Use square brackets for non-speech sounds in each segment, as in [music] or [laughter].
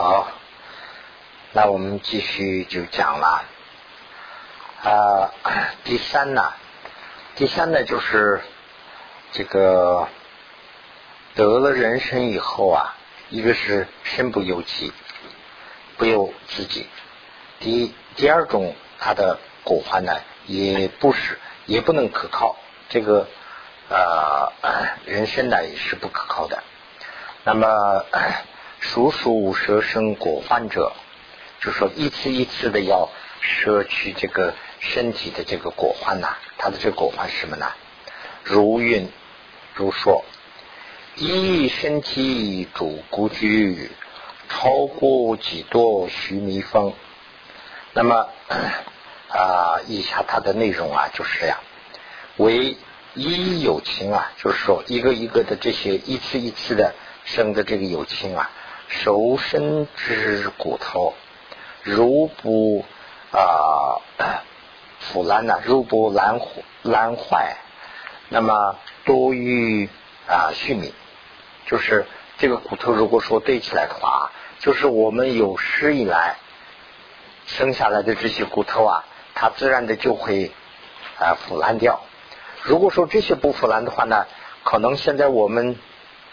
好，那我们继续就讲了。啊，[coughs] 第三呢，第三呢就是这个得了人身以后啊，一个是身不由己，不由自己。第第二种，他的果患呢，也不是也不能可靠。这个呃，人生呢也是不可靠的。那么，属属舍生果患者，就说一次一次的要摄取这个身体的这个果患呐，它的这个果患是什么呢？如运如说，一身体主孤居，超过几多须弥峰。那么啊，以下它的内容啊就是这样：为一有情啊，就是说一个一个的这些一次一次的。生的这个有情啊，熟身之骨头，如不啊腐烂呐，如不烂烂坏，那么多于啊续命，就是这个骨头如果说堆起来的话，就是我们有史以来生下来的这些骨头啊，它自然的就会啊腐烂掉。如果说这些不腐烂的话呢，可能现在我们。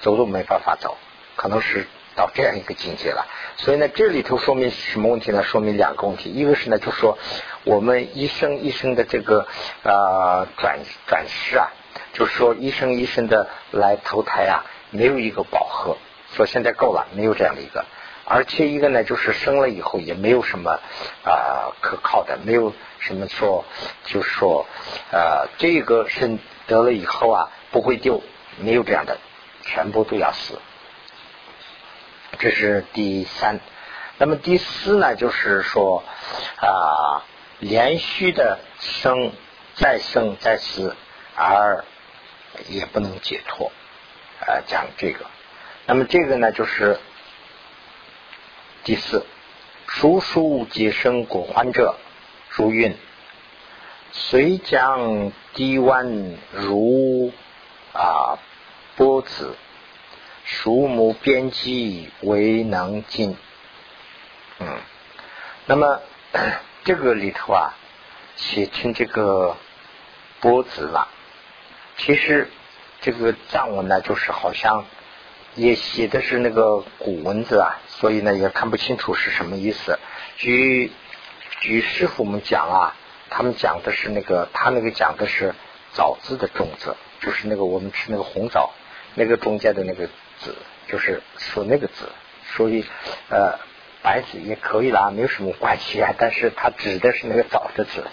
走都没办法走，可能是到这样一个境界了。所以呢，这里头说明什么问题呢？说明两个问题。一个是呢，就说我们一生一生的这个呃转转世啊，就说一生一生的来投胎啊，没有一个饱和，说现在够了，没有这样的一个。而且一个呢，就是生了以后也没有什么啊可靠的，没有什么说，就是说呃这个生得了以后啊不会丢，没有这样的。全部都要死，这是第三。那么第四呢，就是说啊，连续的生，再生再死，而也不能解脱。啊，讲这个。那么这个呢，就是第四，叔叔皆生果患者，如云，虽将低弯如啊。波子，树木边际为能进。嗯，那么 [clears throat] 这个里头啊，写成这个波子了。其实这个藏文呢，就是好像也写的是那个古文字啊，所以呢也看不清楚是什么意思。据据师傅们讲啊，他们讲的是那个，他那个讲的是枣子的种子，就是那个我们吃那个红枣。那个中间的那个字，就是说那个字，所以呃白子也可以啦，没有什么关系啊。但是它指的是那个早的字，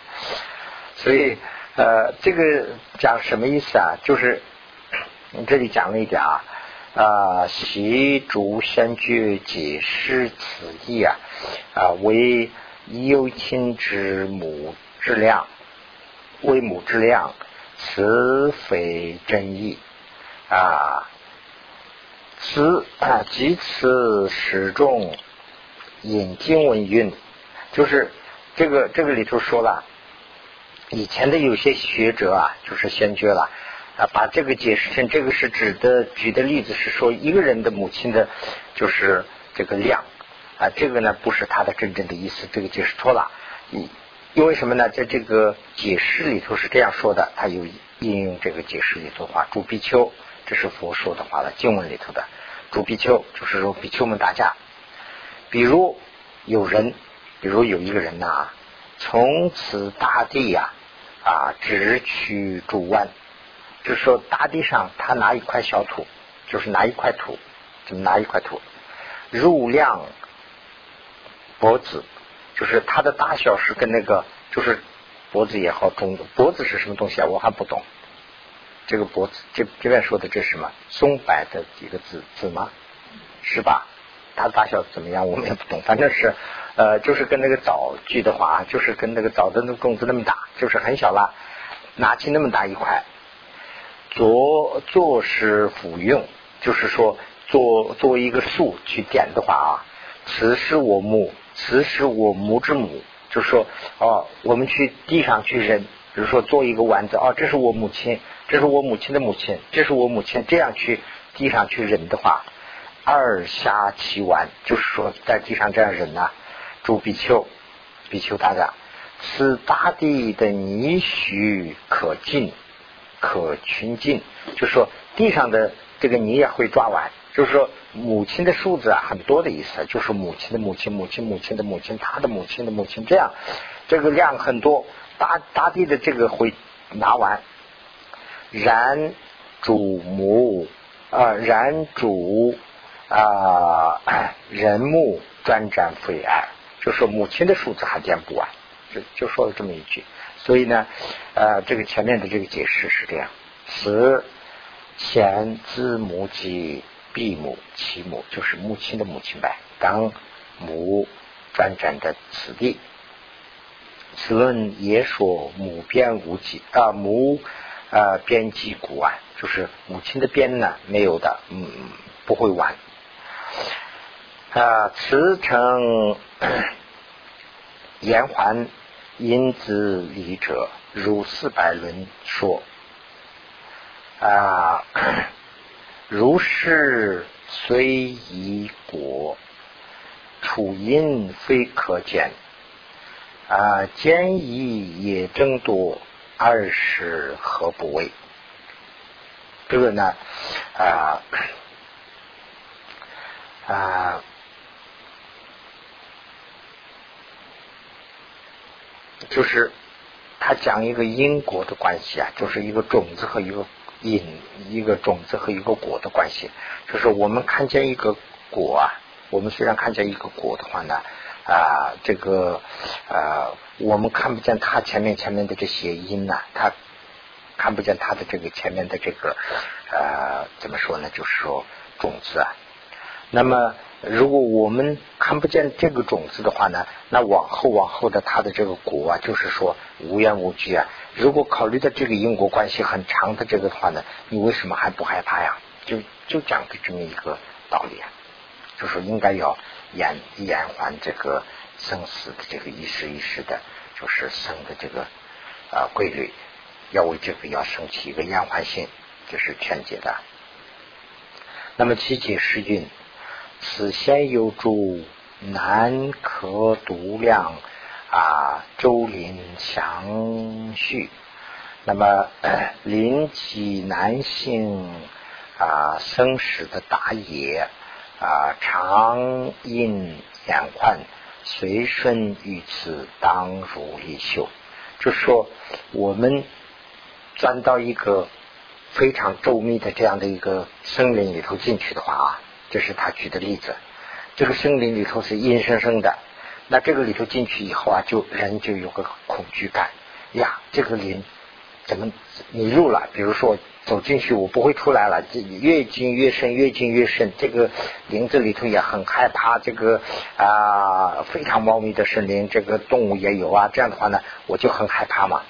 所以呃这个讲什么意思啊？就是这里讲了一点啊啊，习主先居解释此意啊啊为有亲之母之量，为母之量，此非真意。啊，此啊，即此始终引经文运，就是这个这个里头说了，以前的有些学者啊，就是先觉了啊，把这个解释成这个是指的，举的例子是说一个人的母亲的，就是这个量啊，这个呢不是他的真正的意思，这个解释错了。因因为什么呢？在这个解释里头是这样说的，他有应用这个解释里头话，朱比丘。这是佛说的话了，经文里头的主比丘，就是说比丘们打架。比如有人，比如有一个人呐，从此大地呀啊，只取主湾，就是说大地上他拿一块小土，就是拿一块土，怎么拿一块土？入量脖子，就是它的大小是跟那个，就是脖子也好中，脖子是什么东西啊？我还不懂。这个脖子，这这边说的这是什么？松柏的一个字字吗？是吧？它大小怎么样？我们也不懂。反正是，呃，就是跟那个枣锯的话，就是跟那个枣的那个种子那么大，就是很小了，拿起那么大一块，做做是服用，就是说做作为一个树去点的话啊，此是我母，此是我母之母，就是说哦，我们去地上去扔，比如说做一个丸子，哦，这是我母亲。这是我母亲的母亲，这是我母亲。这样去地上去忍的话，二下其丸，就是说在地上这样忍呐，诸比丘，比丘大家，此大地的泥须可进，可群进，就说地上的这个泥也会抓完，就是说母亲的数字啊很多的意思，就是母亲的母亲，母亲母亲的母亲，他的母亲的母亲，这样这个量很多，大大地的这个会拿完，然主母啊，然主啊，人目专占肺癌，就说母亲的数字还点不完，就就说了这么一句。所以呢，呃，这个前面的这个解释是这样：此前子母及必母其母，就是母亲的母亲呗。当母专占的此地，此论也说母边无极啊，母啊边际古啊，就是母亲的边呢没有的，嗯，不会完啊。此称延缓。因子理者，如四百轮说啊，[coughs] 如是虽已果，处因非可见啊，坚毅也争多，二是何不为？这个呢啊啊。就是他讲一个因果的关系啊，就是一个种子和一个因，一个种子和一个果的关系。就是我们看见一个果啊，我们虽然看见一个果的话呢，啊，这个啊，我们看不见它前面前面的这些因呐，它看不见它的这个前面的这个呃，怎么说呢？就是说种子啊，那么。如果我们看不见这个种子的话呢，那往后往后的它的这个果啊，就是说无缘无据啊。如果考虑到这个因果关系很长的这个的话呢，你为什么还不害怕呀？就就讲的这么一个道理啊，就说应该要延延缓这个生死的这个一时一时的，就是生的这个啊规律，要为这个要升起一个延缓性，就是劝解的。那么七解释运。此先有诸难可独量啊，周林详叙。那么 [coughs] 临济难行啊，生死的打野啊，长阴眼宽，随顺于此，当如一修。就说我们钻到一个非常周密的这样的一个森林里头进去的话啊。这是他举的例子，这个森林里头是阴生生的，那这个里头进去以后啊，就人就有个恐惧感呀，这个林怎么迷路了？比如说走进去，我不会出来了，这越进越深，越进越深，这个林子里头也很害怕，这个啊非常茂密的森林，这个动物也有啊，这样的话呢，我就很害怕嘛。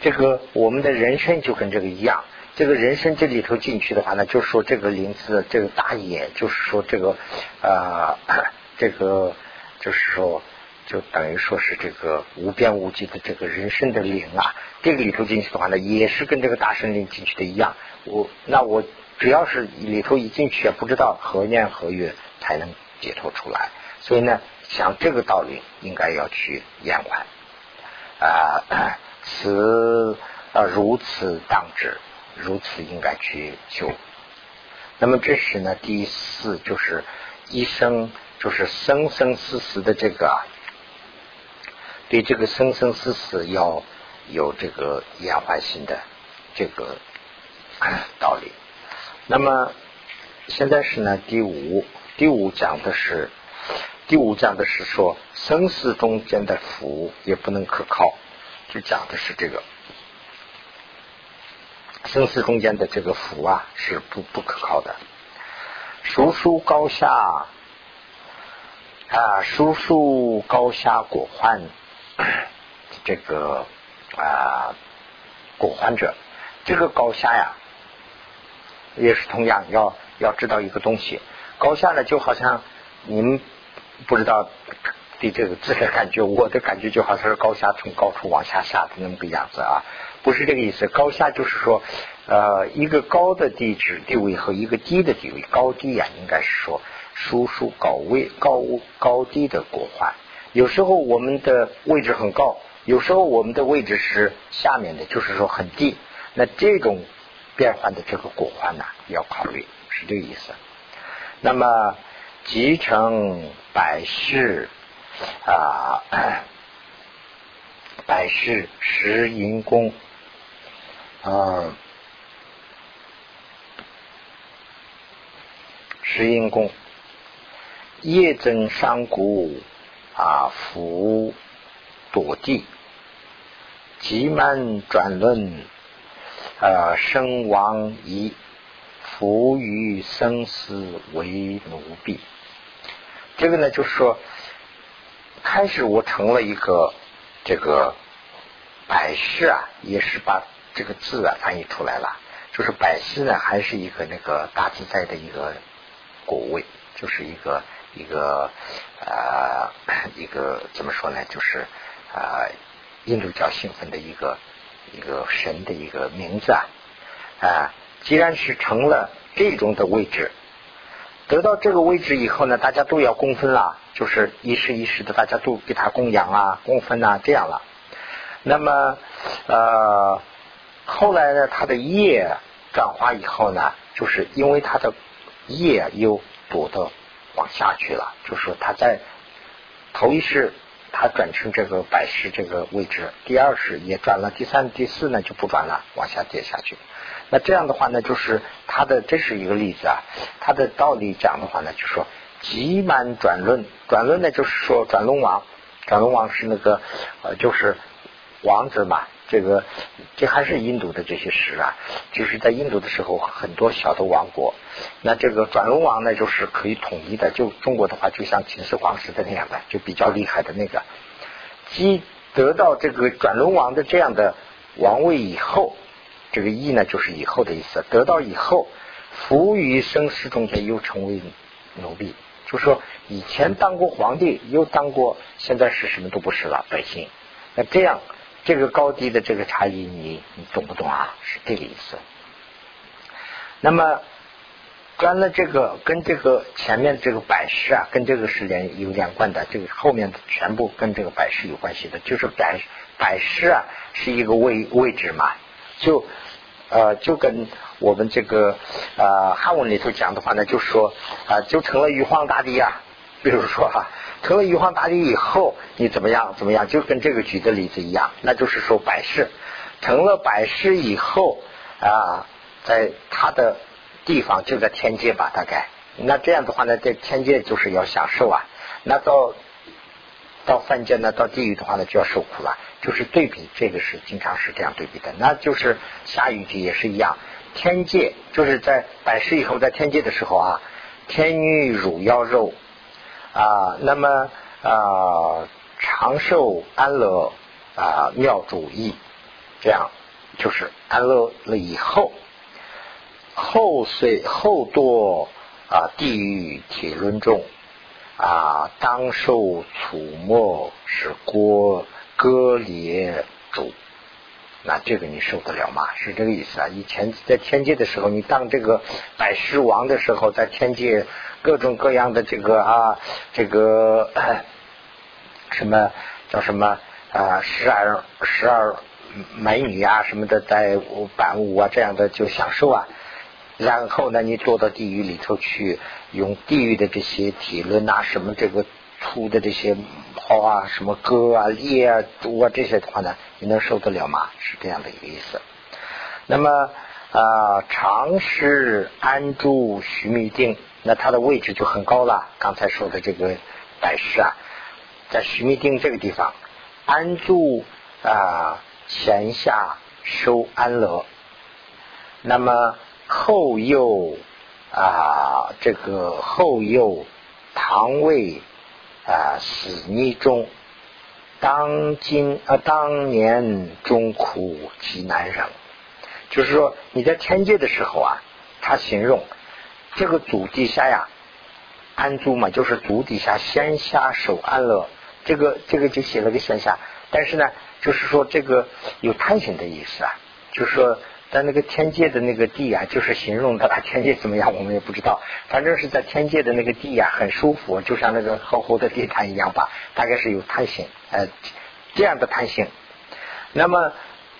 这个我们的人生就跟这个一样。这个人生这里头进去的话呢，就说这个林子，这个大野，就是说这个啊，这个就是说，就等于说是这个无边无际的这个人生的林啊，这个里头进去的话呢，也是跟这个大森林进去的一样。我那我只要是里头一进去，不知道何年何月才能解脱出来。所以呢，想这个道理，应该要去延缓啊，此啊如此当知。如此应该去修。那么这时呢，第四就是一生，就是生生死死的这个，对这个生生死死要有这个延缓性的这个道理。[clears throat] 那么现在是呢，第五，第五讲的是，第五讲的是说生死中间的福也不能可靠，就讲的是这个。生死中间的这个福啊，是不不可靠的。叔叔高下啊，叔叔高下果患，[clears throat] 这个啊果患者，这个高下呀，也是同样要要知道一个东西。高下呢，就好像您不知道对这个字的感觉，我的感觉就好像是高下从高处往下下的那么个样子啊。不是这个意思，高下就是说，呃一个高的地址地位和一个低的地位，高低啊，应该是说叔叔高位高高低的果环。有时候我们的位置很高，有时候我们的位置是下面的，就是说很低。那这种变换的这个果环呢，要考虑，是这个意思。那么集成百世啊。[coughs] 百世十银宫啊，十银宫叶增上谷啊，福堕地，急慢转轮啊，生亡仪，浮于生死为奴婢。这个呢，就是说，开始我成了一个。这个百世啊，也是把这个字啊翻译出来了。就是百世呢，还是一个那个大自在的一个果位，就是一个一个呃 [clears throat] 一个怎么说呢？就是啊印度教兴奋的一个一个神的一个名字啊啊。既然是成了这种的位置，得到这个位置以后呢，大家都要公分了。就是一时一时的，大家都给他供养啊、供分啊，这样了。那么呃，后来呢，他的业转化以后呢，就是因为他的业又多的往下去了，就是说他在头一世他转成这个百世这个位置，第二世也转了，第三、第四呢就不转了，往下跌下去。那这样的话呢，就是他的这是一个例子啊，他的道理讲的话呢，就说。急满转轮，转轮呢就是说转轮王，转轮王是那个呃就是王子嘛，这个这还是印度的这些诗啊，就是在印度的时候很多小的王国，那这个转轮王呢就是可以统一的，就中国的话就像秦始皇时的那样的，就比较厉害的那个，即得到这个转轮王的这样的王位以后，这个义呢就是以后的意思，得到以后，服于生死中间又成为奴婢。就说以前当过皇帝，又当过，现在是什么都不是了，百姓。那这样，这个高低的这个差异，你你懂不懂啊？是这个意思。那么，关了这个跟这个前面这个百世啊，跟这个是连有连贯的，这个后面全部跟这个百世有关系的，就是百百世啊是一个位位置嘛，就。呃，就跟我们这个呃汉文里头讲的话呢，就说啊，就成了玉皇大帝啊。比如说哈，成了玉皇大帝以后，你怎么样怎么样，就跟这个举的例子一样，那就是说百世成了百世以后啊，在他的地方就在天界吧，大概。那这样的话呢，在天界就是要享受啊。那到到凡间呢，到地狱的话呢，就要受苦了。就是对比，这个是经常是这样对比的。那就是下一句也是一样，天界就是在百世以后，在天界的时候啊，天女乳妖肉啊，那么啊长寿安乐啊妙主义，这样就是安乐了以后，后随后堕啊地狱铁轮中啊当受楚末是锅。割裂主，那这个你受得了吗？是这个意思啊！以前在天界的时候，你当这个百狮王的时候，在天界各种各样的这个啊，这个什么叫什么啊，十二十二美女啊什么的，在伴舞啊这样的就享受啊。然后呢，你坐到地狱里头去，用地狱的这些体论啊什么这个。粗的这些泡啊，什么割啊、裂啊、毒啊这些的话呢，你能受得了吗？是这样的一个意思。那么啊，常是安住须弥定，那它的位置就很高了。刚才说的这个百师啊，在须弥定这个地方安住啊，前下收安乐。那么后又啊，这个后又堂位。啊，死逆中，当今啊，当年中苦极难忍。就是说，你在天界的时候啊，他形容这个足底下呀，安住嘛，就是足底下先下手安乐。这个这个就写了个先下，但是呢，就是说这个有贪心的意思啊，就是说在那个天界的那个地啊，就是形容的天界怎么样，我们也不知道。反正是在天界的那个地呀，很舒服，就像那个厚厚的地毯一样吧，大概是有弹性，呃，这样的弹性。那么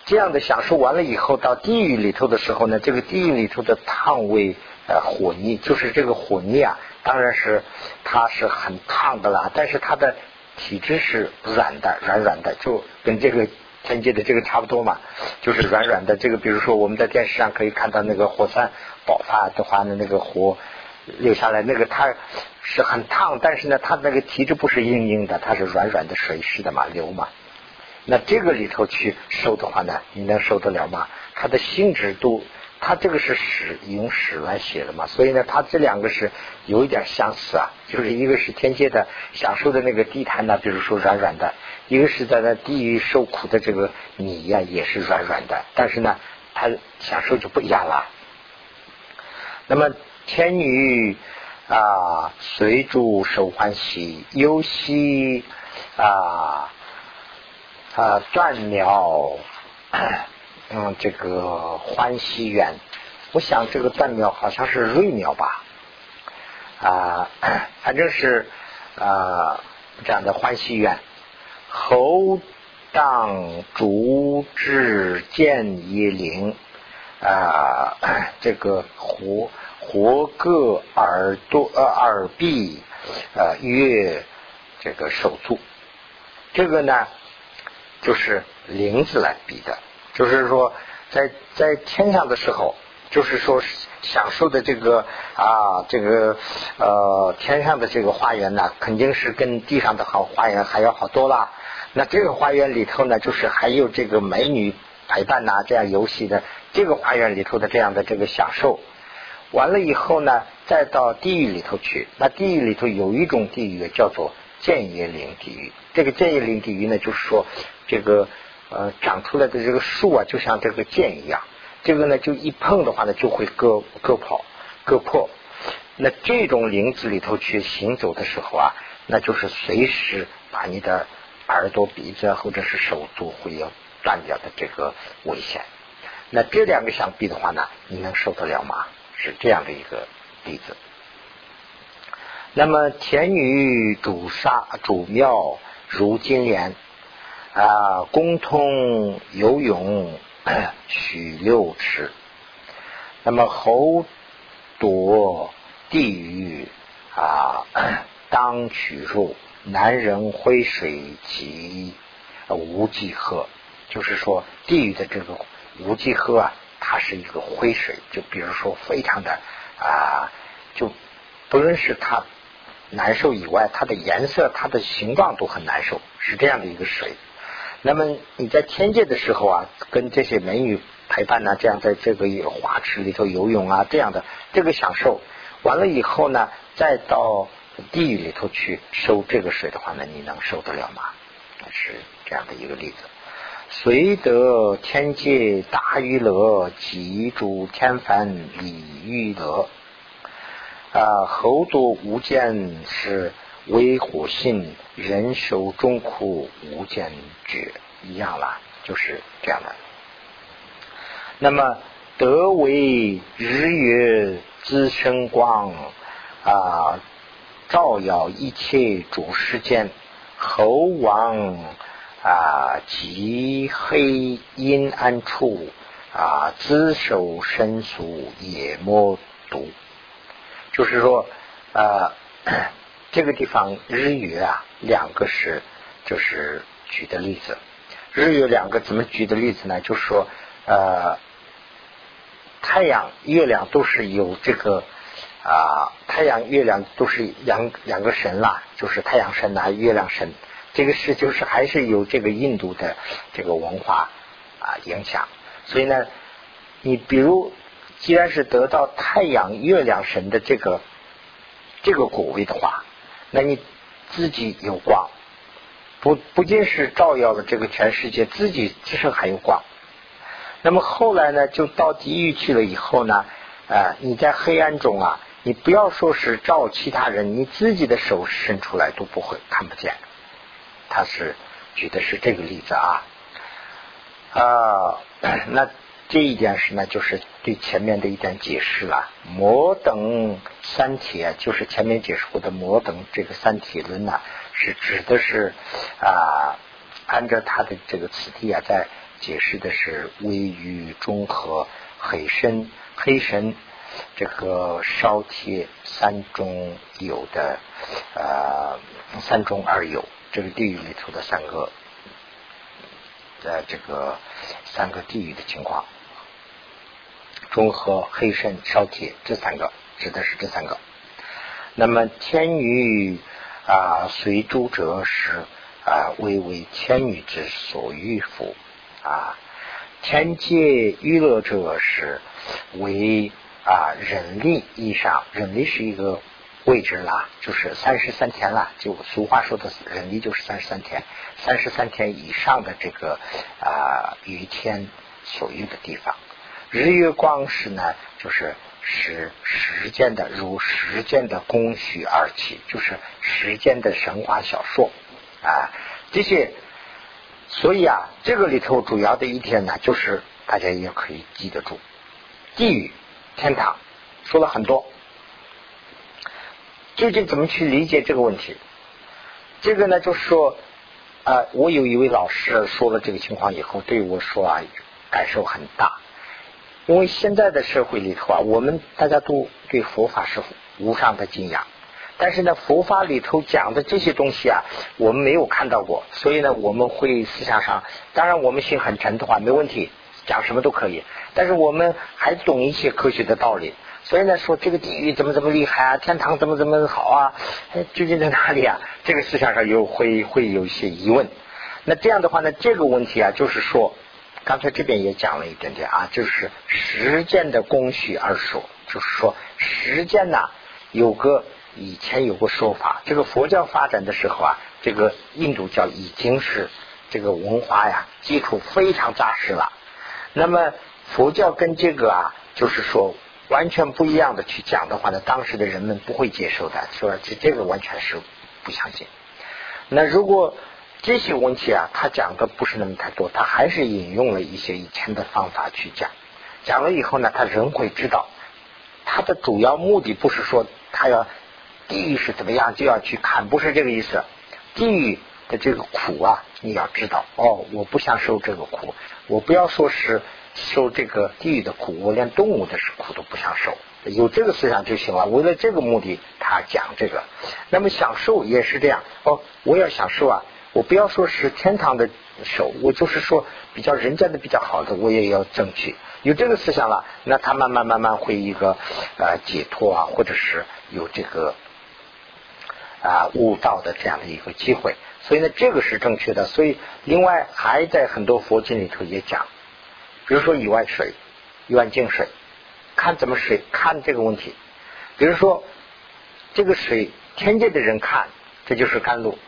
这样的享受完了以后，到地狱里头的时候呢，这个地狱里头的烫味呃火泥，就是这个火泥啊，当然是它是很烫的啦，但是它的体质是软的，软软的，就跟这个。天界的这个差不多嘛，就是软软的。这个比如说我们在电视上可以看到那个火山爆发的话呢，那个火流下来，那个它是很烫，但是呢，它那个体质不是硬硬的，它是软软的水似的嘛，流嘛。那这个里头去受的话呢，你能受得了吗？它的性质都。它这个是史用史来写的嘛，所以呢，它这两个是有一点相似啊，就是一个是天界的享受的那个地毯呢，比如说软软的；一个是在那地狱受苦的这个米呀，也是软软的，但是呢，它享受就不一样了。那么天女啊，随主受欢喜，游戏啊啊断鸟。[clears throat] 嗯，这个欢喜园，我想这个断苗好像是瑞苗吧，啊，反正是啊这样的欢喜园。侯当竹枝见野灵啊，这个活活个耳朵呃耳臂呃月这个手足，这个呢就是灵字来比的。就是说，在在天上的时候，就是说享受的这个啊，这个呃天上的这个花园呢，肯定是跟地上的好花园还要好多了。那这个花园里头呢，就是还有这个美女陪伴呐，这样游戏的这个花园里头的这样的这个享受。完了以后呢，再到地狱里头去。那地狱里头有一种地狱叫做剑叶林地狱。这个剑叶林地狱呢，就是说这个。呃，长出来的这个树啊，就像这个剑一样，这个呢，就一碰的话呢，就会割割跑、割破。那这种林子里头去行走的时候啊，那就是随时把你的耳朵、鼻子或者是手都会要断掉的这个危险。那这两个相比的话呢，你能受得了吗？是这样的一个例子。那么田女主杀主庙如金莲。啊，公通游泳许六尺，那么猴夺地狱啊，[coughs] 当取入男人挥水及无际河，就是说地狱的这个无际河啊，它是一个灰水，就比如说非常的啊，就不论是它难受以外，它的颜色、它的形状都很难受，是这样的一个水。那么你在天界的时候啊，跟这些美女陪伴呢，这样在这个花池里头游泳啊，这样的这个享受完了以后呢，再到地狱里头去收这个水的话呢，你能受得了吗？是这样的一个例子。随得天界大娱乐，即诸天凡礼娱乐啊，后多无间是。为火性人受众苦无间觉一样啦，就是这样的。那么得为日月之生光啊，照耀一切诸世间，猴王啊极黑阴暗处啊，自受身俗也莫毒。就是说啊。这个地方日月啊，两个是就是举的例子。日月两个怎么举的例子呢？就是说，呃，太阳、月亮都是有这个啊，太阳、月亮都是两两个神啦，就是太阳神呐，月亮神。这个是就是还是有这个印度的这个文化啊影响。所以呢，你比如既然是得到太阳、月亮神的这个这个果位的话。那你自己有光，不不仅是照耀了这个全世界，自己自身还有光。那么后来呢，就到地狱去了以后呢，啊，你在黑暗中啊，你不要说是照其他人，你自己的手伸出来都不会看不见。他是举的是这个例子啊，啊，[coughs] 那这一点是呢，就是对前面的一点解释了。摩等三体，就是前面解释过的摩等这个三体论呢，是指的是啊，按照他的这个词体啊，在解释的是微于中和黑身黑神这个烧铁三中有的呃三中二有这个地狱里头的三个的这个三个地狱的情况。中和黑肾烧铁这三个指的是这三个。那么天女啊随诸者是啊为为天女之所欲福啊天界娱乐者是为啊人力以上，人力是一个位置啦，就是三十三天啦，就俗话说的人力就是三十三天，三十三天以上的这个啊于天所欲的地方。日月光是呢，就是使时间的如时间的工序而起，就是时间的神话小说啊，这些，所以啊，这个里头主要的一天呢，就是大家也可以记得住，地狱、天堂，说了很多，究竟怎么去理解这个问题？这个呢，就是说啊，我有一位老师说了这个情况以后，对我说啊，感受很大。因为现在的社会里头啊，我们大家都对佛法是无上的敬仰，但是呢，佛法里头讲的这些东西啊，我们没有看到过，所以呢，我们会思想上，当然我们心很沉的话没问题，讲什么都可以，但是我们还懂一些科学的道理，所以呢，说这个地狱怎么怎么厉害啊，天堂怎么怎么好啊，究竟在哪里啊？这个思想上又会会有一些疑问。那这样的话呢，这个问题啊，就是说。刚才这边也讲了一点点啊，就是时间的工序而说，就是说时间呢有个以前有个说法，这个佛教发展的时候啊，这个印度教已经是这个文化呀基础非常扎实了。那么佛教跟这个啊，就是说完全不一样的去讲的话呢，当时的人们不会接受的，说这这个完全是不相信。那如果这些问题啊，他讲的不是那么太多，他还是引用了一些以前的方法去讲。讲了以后呢，他人会知道，他的主要目的不是说他要地狱是怎么样就要去看，不是这个意思。地狱的这个苦啊，你要知道哦，我不想受这个苦，我不要说是受这个地狱的苦，我连动物的苦都不想受，有这个思想就行了。为了这个目的，他讲这个。那么享受也是这样哦，我要享受啊。我不要说是天堂的手，我就是说比较人间的比较好的，我也要争取。有这个思想了，那他慢慢慢慢会一个呃解脱啊，或者是有这个啊悟道的这样的一个机会。所以呢，这个是正确的。所以另外还在很多佛经里头也讲，比如说一碗水，一碗净水，看怎么水，看这个问题。比如说这个水，天界的人看，这就是甘露。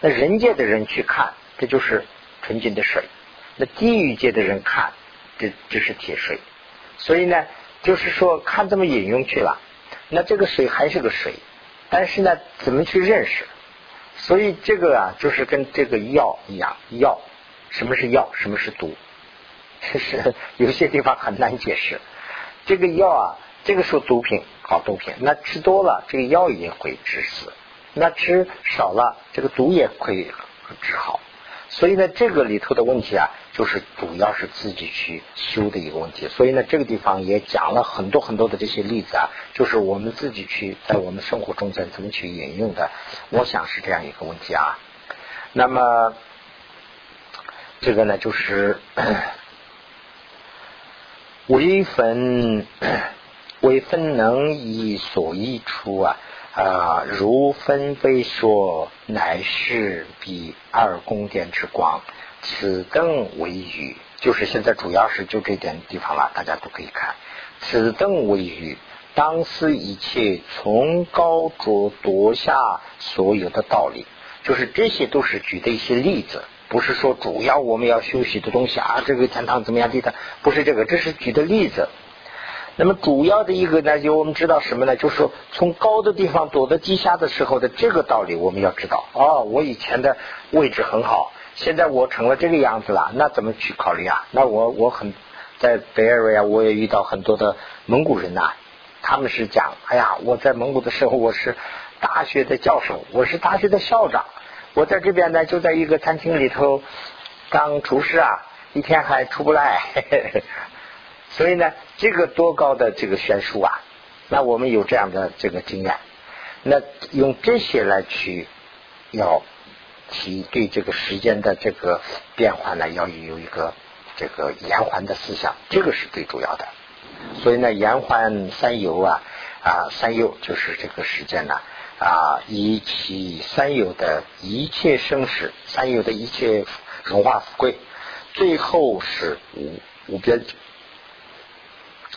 那人界的人去看，这就是纯净的水；那地狱界的人看，这这是铁水。所以呢，就是说看这么引用去了，那这个水还是个水，但是呢，怎么去认识？所以这个啊，就是跟这个药一样，药什么是药，什么是毒？其 [laughs] 实有些地方很难解释。这个药啊，这个是毒品，好毒品，那吃多了，这个药也会致死。那吃少了，这个毒也可以治好。所以呢，这个里头的问题啊，就是主要是自己去修的一个问题。所以呢，这个地方也讲了很多很多的这些例子啊，就是我们自己去在我们生活中间怎么去引用的。我想是这样一个问题啊。那么这个呢，就是 [coughs] 微分 [coughs] 微分能以所依出啊。啊，如分非说，乃是比二宫殿之光，此灯为语。就是现在主要是就这点地方了，大家都可以看。此灯为语，当思一切从高着夺下所有的道理，就是这些都是举的一些例子，不是说主要我们要休息的东西啊。这个天堂怎么样地的，不是这个，这是举的例子。那么主要的一个呢，就我们知道什么呢？就是从高的地方躲到地下的时候的这个道理，我们要知道。哦，我以前的位置很好，现在我成了这个样子了，那怎么去考虑啊？那我我很在北尔维啊，我也遇到很多的蒙古人呐，他们是讲，哎呀，我在蒙古的时候，我是大学的教授，我是大学的校长，我在这边呢，就在一个餐厅里头当厨师啊，一天还出不来，[laughs] 所以呢，这个多高的这个悬殊啊，那我们有这样的这个经验，那用这些来去要提对这个时间的这个变化呢，要有一个。这个延缓的思想，这个是最主要的。所以呢，延缓三有啊啊，三有就是这个时间呢啊，以其三有的一切生死，三有的一切荣华富贵，最后是无无边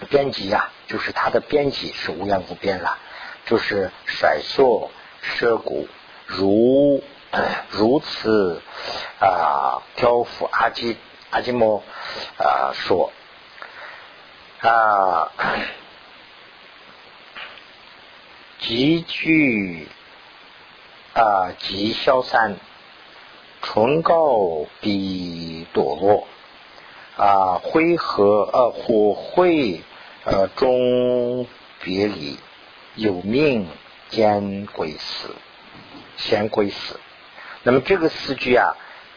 边际啊，就是它的边际是无量无边了，就是甩缩奢谷如如此啊，漂浮阿基。阿基摩啊说啊，极具啊极消散，唇膏比堕落啊灰和呃火会呃终别离有命兼归死，先归死。那么这个四句啊。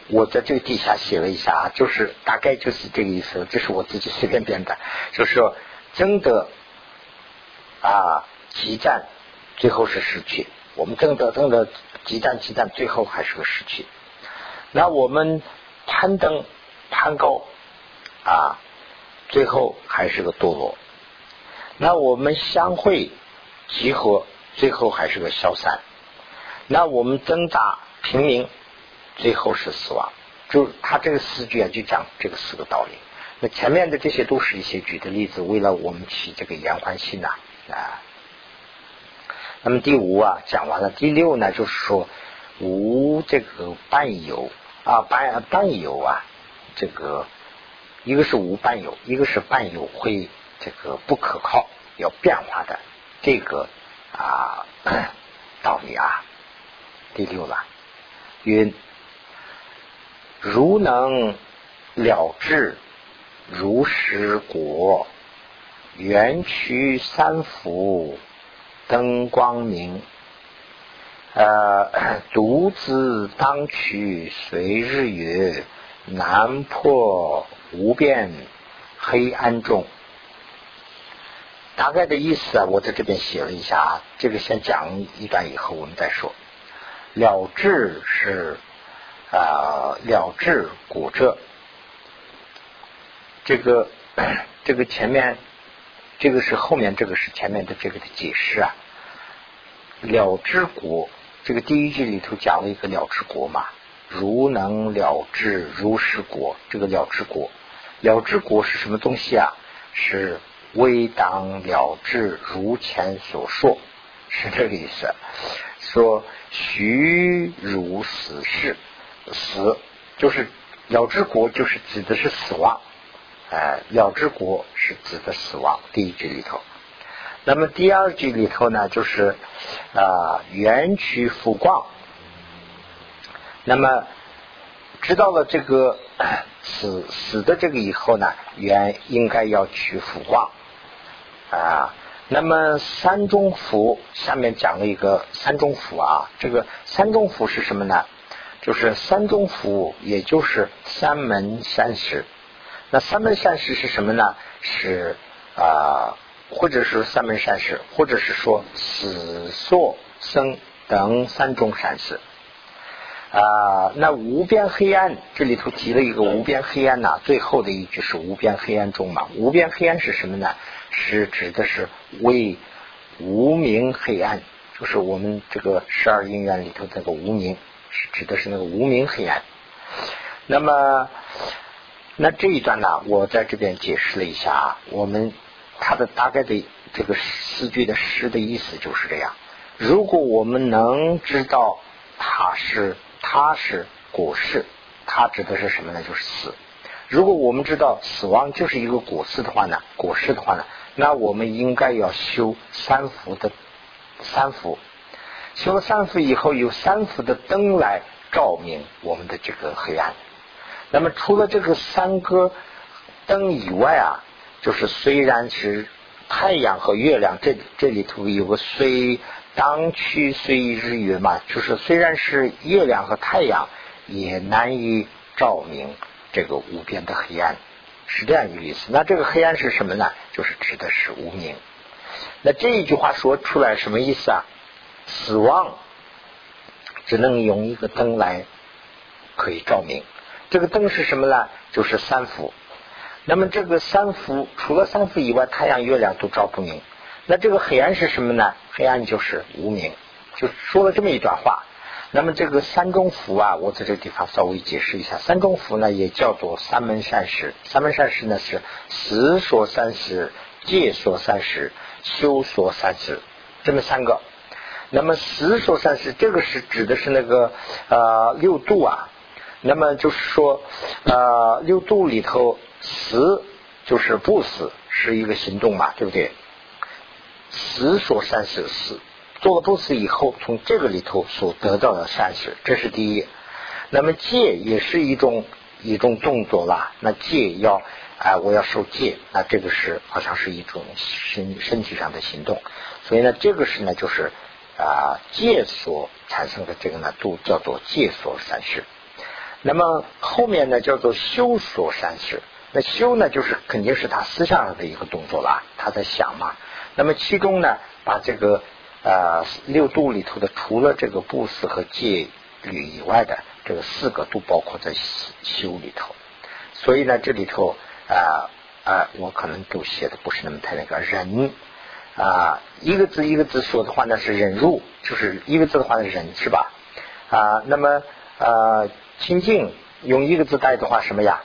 我在这个底下写了一下啊，就是大概就是这个意思，这是我自己随便编的，就是说争得啊，激战最后是失去，我们争得争得激战激战，最后还是个失去。那我们攀登攀高啊，最后还是个堕落。那我们相会集合，最后还是个消散。那我们挣扎平民。最后是死亡，就他这个四句啊，就讲这个四个道理。那前面的这些都是一些举的例子，为了我们起这个延缓性呐啊。那么第五啊讲完了，第六呢就是说无这个伴有啊伴伴有啊这个一个是无伴有，一个是伴有会这个不可靠要变化的这个啊道理啊。第六了，云。如能了知如实果，圆曲三福灯光明，呃，独自当取随日月，难破无边黑暗中。大概的意思啊，我在这边写了一下啊，这个先讲一段，以后我们再说。了智是。啊，了知果者，这个 [clears throat] 这个前面这个是后面这个是前面的这个的解释啊。了知果，这个第一句里头讲了一个了知果嘛，如能了知如是果，这个了知果，了知果是什么东西啊？是微当了之如前所说，是这个意思。说徐如死事。死就是了之国，就是指的是死亡。哎，了之国是指的死亡。第一句里头，那么第二句里头呢，就是啊，缘取复光。那么知道了这个死死的这个以后呢，缘应该要取复光啊。那么三中福下面讲了一个三中福啊，这个三中福是什么呢？就是三中服务，也就是三门三识。那三门三识是什么呢？是啊，或者是三门三识，或者是说死、所、生等三种三识。啊，那无边黑暗这里头提了一个无边黑暗呐，最后的一句是无边黑暗中嘛。无边黑暗是什么呢？是指的是为无名黑暗，就是我们这个十二因缘里头这个无名。是指的是那个无名黑暗。那么，那这一段呢，我在这边解释了一下啊。我们它的大概的这个四句的诗的意思就是这样。如果我们能知道它是它是果实，它指的是什么呢？就是死。如果我们知道死亡就是一个果实的话呢，果实的话呢，那我们应该要修三福的三福。修了三伏以后，有三伏的灯来照明我们的这个黑暗。那么除了这个三个灯以外啊，就是虽然是太阳和月亮，这这里头有个虽当去虽日月嘛，就是虽然是月亮和太阳，也难以照明这个无边的黑暗，是这样一个意思。那这个黑暗是什么呢？就是指的是无明。那这一句话说出来什么意思啊？死亡只能用一个灯来可以照明。这个灯是什么呢？就是三伏。那么这个三伏除了三伏以外，太阳、月亮都照不明。那这个黑暗是什么呢？黑暗就是无明。就说了这么一段话。那么这个三中福啊，我在这个地方稍微解释一下。三中福呢，也叫做三门善事。三门善事呢是思说三十、戒说三十、修说三十，这么三个。那么思说三十，这个是指的是那个呃六度啊。那么就是说，呃，六度里头，死就是不死，是一个行动嘛，对不对？死所善事，死做了不死以后，从这个里头所得到的善事，这是第一。那么戒也是一种一种动作啦。那戒要啊，我要受戒，那这个是好像是一种身身体上的行动。所以呢，这个是呢，就是啊戒所产生的这个呢，都叫做戒所善事。那么后面呢，叫做修所善事。那修呢，就是肯定是他思想上的一个动作了，他在想嘛。那么其中呢，把这个呃六度里头的，除了这个布施和戒律以外的，这个四个都包括在修里头。所以呢，这里头啊啊，我可能都写的不是那么太那个忍啊，一个字一个字说的话呢是忍辱，就是一个字的话是忍是吧？啊，那么呃。清净用一个字带的话什么呀？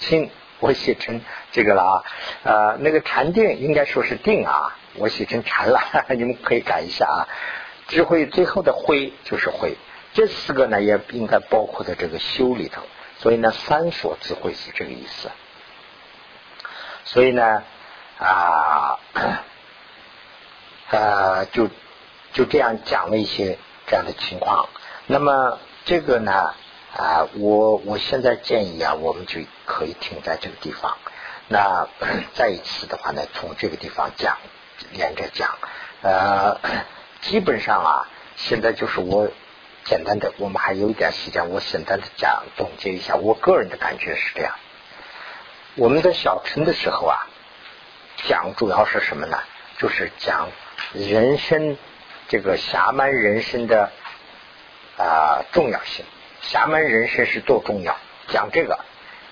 清，我写成这个了啊。呃，那个禅定应该说是定啊，我写成禅了，[laughs] 你们可以改一下啊。智慧最后的慧就是慧，这四个呢也应该包括在这个修里头。所以呢，三所智慧是这个意思。所以呢啊 [coughs] 呃，就就这样讲了一些这样的情况。那么这个呢？啊，我我现在建议啊，我们就可以停在这个地方。那 [clears throat] 再一次的话呢，从这个地方讲，连着讲。呃，基本上啊，现在就是我简单的，我们还有一点时间，我简单的讲总结一下，我个人的感觉是这样。我们在小乘的时候啊，讲主要是什么呢？就是讲人生这个侠满人生的啊重要性。侠门人生是多重要？讲这个，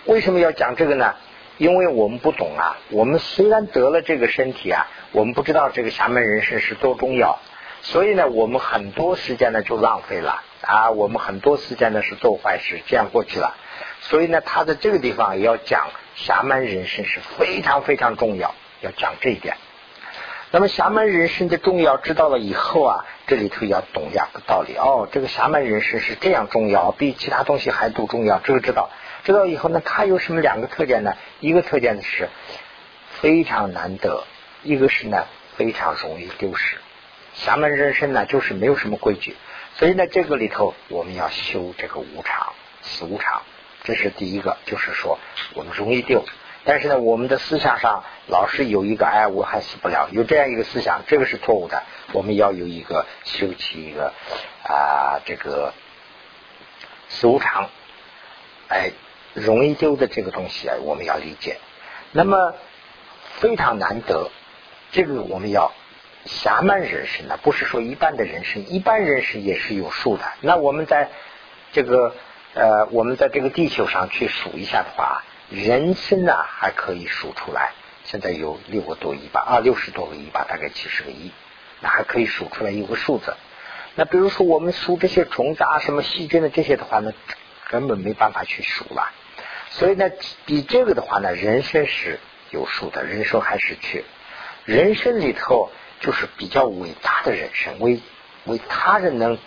为什么要讲这个呢？因为我们不懂啊。我们虽然得了这个身体啊，我们不知道这个侠门人生是多重要，所以呢，我们很多时间呢就浪费了啊。我们很多时间呢是做坏事，这样过去了。所以呢，他在这个地方要讲侠门人生是非常非常重要，要讲这一点。那么侠门人生的重要知道了以后啊，这里头要懂两个道理哦。这个侠门人生是这样重要，比其他东西还都重要。这个知道，知道以后呢，它有什么两个特点呢？一个特点是非常难得，一个是呢非常容易丢失。侠门人生呢就是没有什么规矩，所以呢这个里头我们要修这个无常、死无常，这是第一个，就是说我们容易丢。但是呢，我们的思想上老是有一个哎，我还死不了，有这样一个思想，这个是错误的。我们要有一个修起一个啊，这个死无常，哎，容易丢的这个东西啊，我们要理解。那么非常难得，这个我们要侠满人生呢，不是说一般的人生，一般人生也是有数的。那我们在这个呃，我们在这个地球上去数一下的话。人参呢还可以数出来，现在有六个多亿吧，啊，六十多个亿吧，大概七十个亿，那还可以数出来一个数字。那比如说我们数这些虫子啊、什么细菌的这些的话呢，根本没办法去数了。所以呢，比这个的话呢，人参是有数的，人生还是缺。人生里头就是比较伟大的人生，为为他人能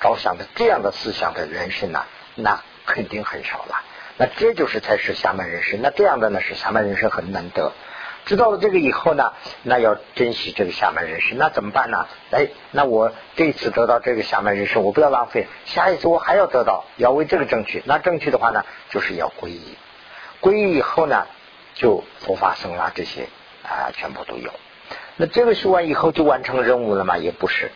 着想的这样的思想的人生呢，那肯定很少了。那这就是才是侠门人生，那这样的呢是侠门人生很难得。知道了这个以后呢，那要珍惜这个侠门人生，那怎么办呢？哎，那我这次得到这个侠门人生，我不要浪费，下一次我还要得到，要为这个争取。那争取的话呢，就是要皈依。皈依以后呢，就佛法僧啦这些啊全部都有。那这个修完以后就完成任务了吗？也不是。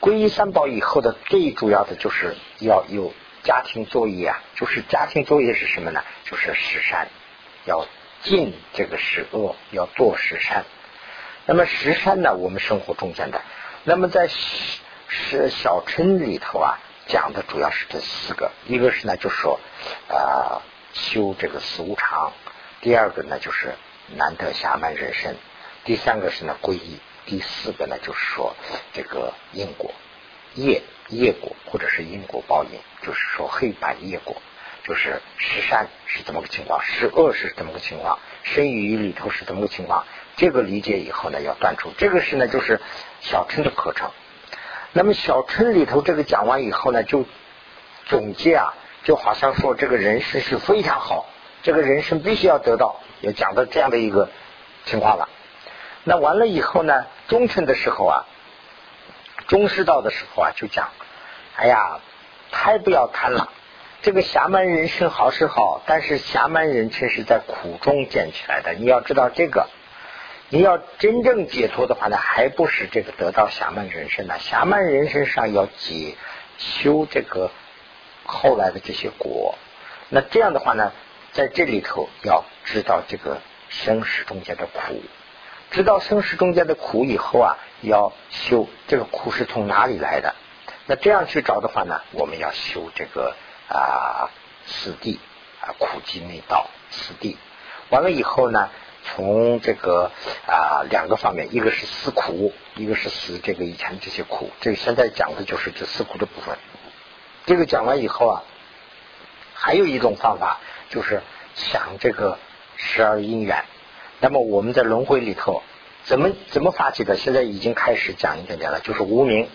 皈依三宝以后的最主要的就是要有家庭作业啊，就是家庭作业是什么呢？就是十善，要尽这个十恶，要做十善。那么十善呢，我们生活中间的。那么在是小乘里头啊，讲的主要是这四个，一个是呢，就是说啊修这个四无常；第二个呢，就是难得暇满人生；第三个是呢皈依；第四个呢，就是说这个因果业业果或者是因果报应，就是说黑白业果，就是十善是怎么个情况，十恶是怎么个情况，生于里头是怎么个情况。这个理解以后呢，要断除。这个是呢，就是小乘的课程。那么小乘里头这个讲完以后呢，就总结啊，就好像说这个人生是非常好，这个人生必须要得到，要讲到这样的一个情况了。那完了以后呢，中乘的时候啊，中师道的时候啊，就讲，哎呀，太不要贪了。这个侠门人生好是好，但是侠门人生是在苦中建起来的，你要知道这个。你要真正解脱的话呢，还不是这个得到侠门人生呢？侠门人生上要解修这个后来的这些果。那这样的话呢，在这里头要知道这个生死中间的苦，知道生死中间的苦以后啊，要修这个苦是从哪里来的？那这样去找的话呢，我们要修这个啊四谛啊苦集内道四谛。完了以后呢？从这个啊两个方面，一个是思苦，一个是思这个以前这些苦。这现在讲的就是这思苦的部分。这个讲完以后啊，还有一种方法就是想这个十二因缘。那么我们在轮回里头怎么怎么发起的？现在已经开始讲一点点了，就是无名，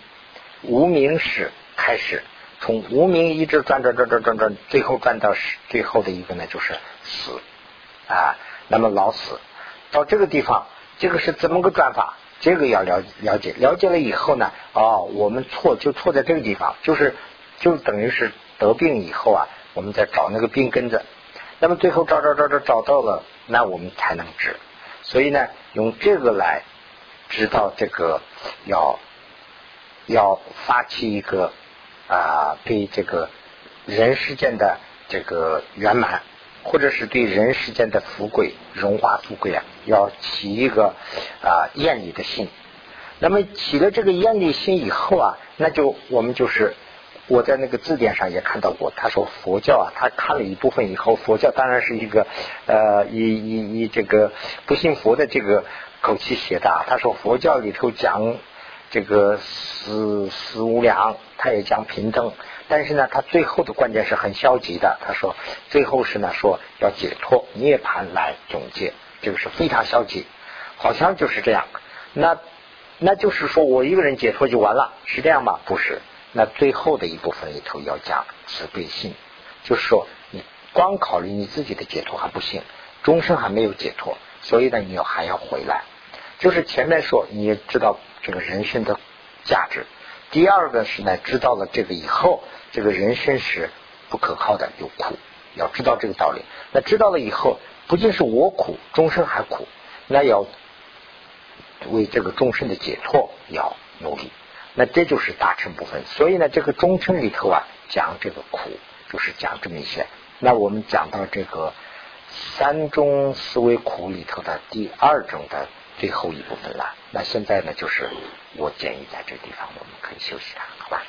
无名始开始，从无名一直转转转转转转，最后转到最后的一个呢，就是死啊。那么老死到这个地方，这个是怎么个转法？这个要了了解，了解了以后呢，哦，我们错就错在这个地方，就是就等于是得病以后啊，我们在找那个病根子。那么最后找找找找找到了，那我们才能治。所以呢，用这个来知道这个要要发起一个啊，对这个人世间的这个圆满。或者是对人世间的富贵、荣华富贵啊，要起一个啊厌离的心。那么起了这个厌离心以后啊，那就我们就是我在那个字典上也看到过，他说佛教啊，他看了一部分以后，佛教当然是一个呃以以以这个不信佛的这个口气写的。他说佛教里头讲这个死死无量，他也讲平等。但是呢，他最后的关键是很消极的。他说，最后是呢，说要解脱涅盘来总结，这个是非常消极，好像就是这样。那那就是说我一个人解脱就完了，是这样吗？不是。那最后的一部分里头要讲慈悲心，就是说你光考虑你自己的解脱还不行，终生还没有解脱，所以呢，你要还要回来。就是前面说，你也知道这个人生的价值。第二个是呢，知道了这个以后。这个人生是不可靠的，有苦，要知道这个道理。那知道了以后，不仅是我苦，终生还苦，那要为这个终身的解脱要努力。那这就是大乘部分。所以呢，这个中乘里头啊，讲这个苦，就是讲这么一些。那我们讲到这个三中思维苦里头的第二种的最后一部分了。那现在呢，就是我建议在这地方我们可以休息了，好吧？